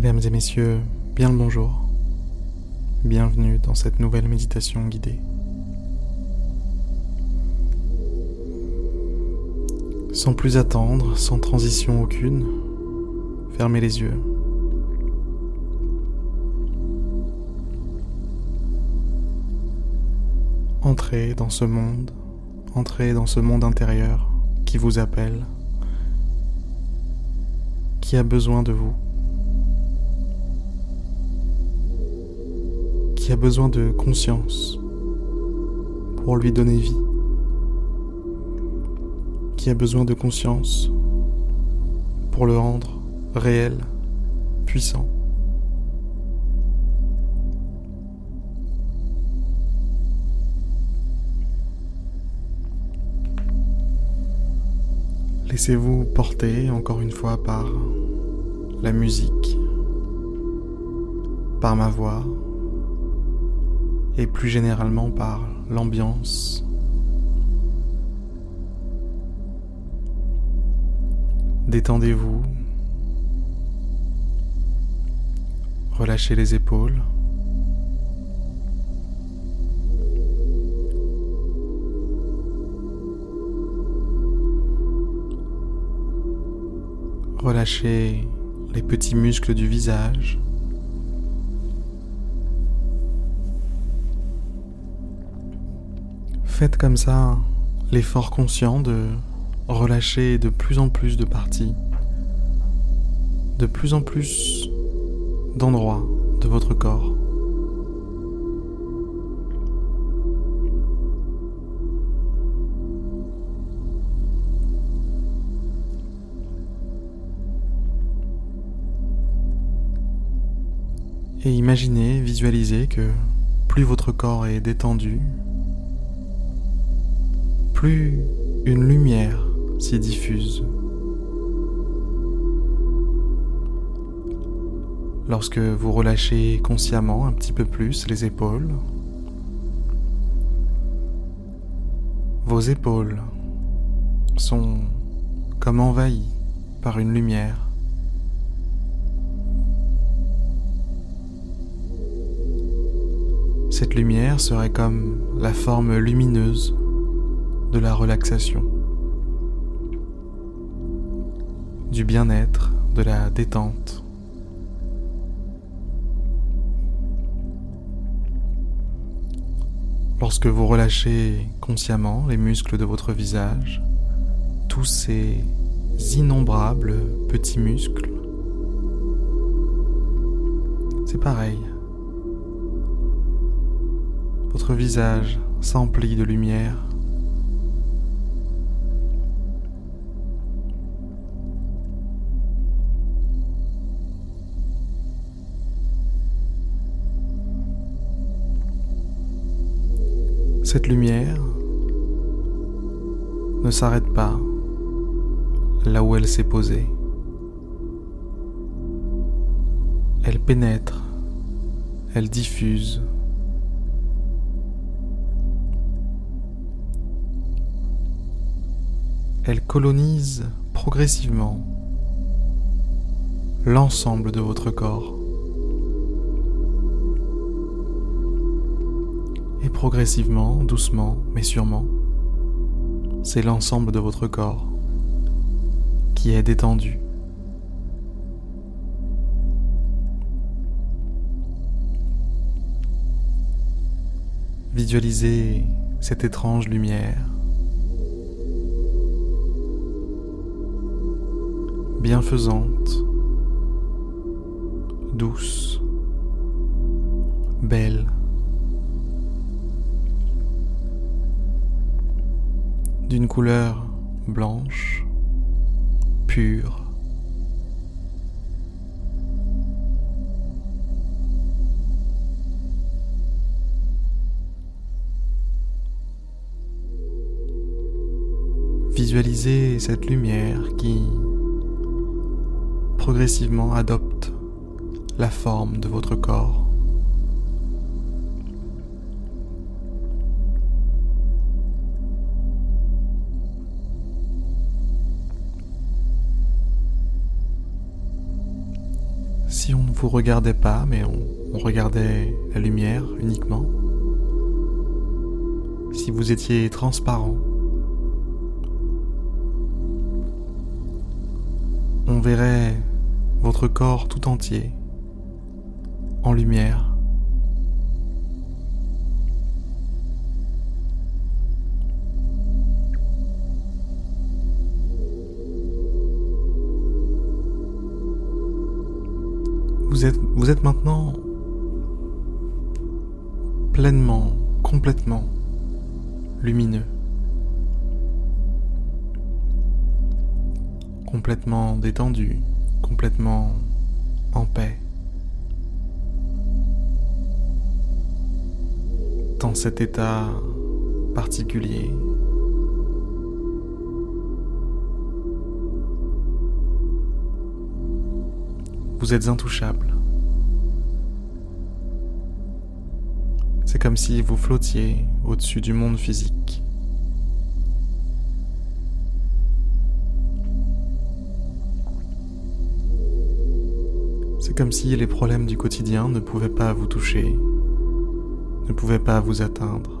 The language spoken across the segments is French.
Mesdames et messieurs, bien le bonjour. Bienvenue dans cette nouvelle méditation guidée. Sans plus attendre, sans transition aucune, fermez les yeux. Entrez dans ce monde, entrez dans ce monde intérieur qui vous appelle, qui a besoin de vous. Qui a besoin de conscience pour lui donner vie, qui a besoin de conscience pour le rendre réel, puissant. Laissez-vous porter encore une fois par la musique, par ma voix, et plus généralement par l'ambiance. Détendez-vous, relâchez les épaules. Relâchez les petits muscles du visage. Faites comme ça l'effort conscient de relâcher de plus en plus de parties, de plus en plus d'endroits de votre corps. Et imaginez, visualisez que plus votre corps est détendu, plus une lumière s'y diffuse. Lorsque vous relâchez consciemment un petit peu plus les épaules, vos épaules sont comme envahies par une lumière. Cette lumière serait comme la forme lumineuse de la relaxation, du bien-être, de la détente. Lorsque vous relâchez consciemment les muscles de votre visage, tous ces innombrables petits muscles, c'est pareil. Votre visage s'emplit de lumière Cette lumière ne s'arrête pas là où elle s'est posée. Elle pénètre, elle diffuse. Elle colonise progressivement l'ensemble de votre corps. Progressivement, doucement, mais sûrement, c'est l'ensemble de votre corps qui est détendu. Visualisez cette étrange lumière bienfaisante, douce, belle. D'une couleur blanche, pure. Visualisez cette lumière qui progressivement adopte la forme de votre corps. Si on ne vous regardait pas, mais on, regardait la lumière uniquement. Si vous étiez transparent, on verrait votre corps tout entier en lumière. Vous êtes, maintenant pleinement, complètement lumineux. Complètement détendu, complètement en paix. Dans cet état particulier. Vous êtes intouchable. C'est comme si vous flottiez au-dessus du monde physique. C'est comme si les problèmes du quotidien ne pouvaient pas vous toucher, ne pouvaient pas vous atteindre.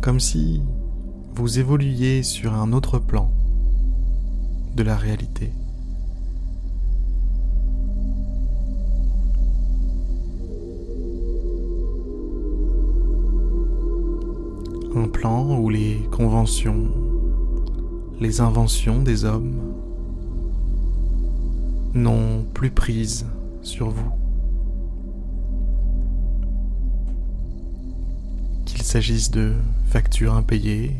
Comme si vous évoluiez sur un autre plan de la réalité. Un plan où les conventions, les inventions des hommes n'ont plus prise sur vous. Qu'il s'agisse de factures impayées,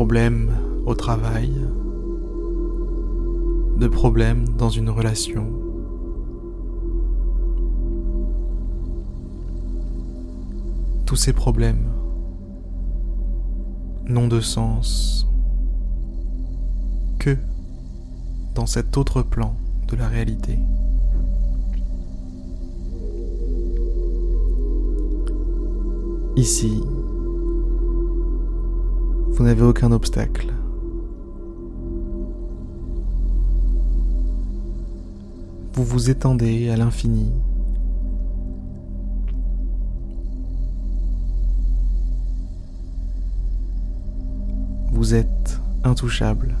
problèmes au travail, de problèmes dans une relation. Tous ces problèmes n'ont de sens que dans cet autre plan de la réalité. Ici, vous n'avez aucun obstacle. Vous vous étendez à l'infini. Vous êtes intouchable.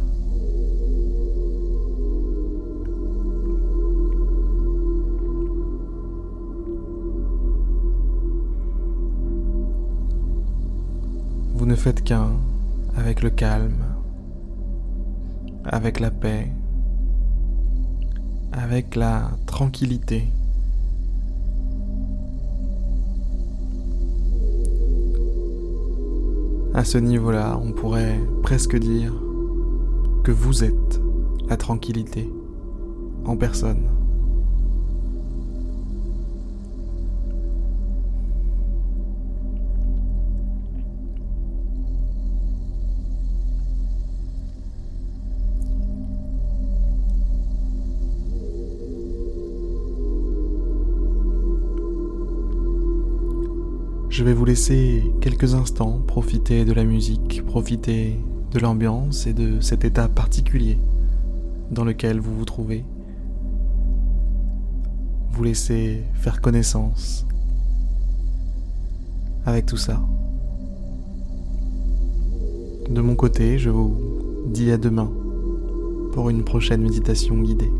Vous ne faites qu'un avec le calme, avec la paix, avec la tranquillité. À ce niveau-là, on pourrait presque dire que vous êtes la tranquillité en personne. Je vais vous laisser quelques instants profiter de la musique, profiter de l'ambiance et de cet état particulier dans lequel vous vous trouvez. Vous laisser faire connaissance avec tout ça. De mon côté, je vous dis à demain pour une prochaine méditation guidée.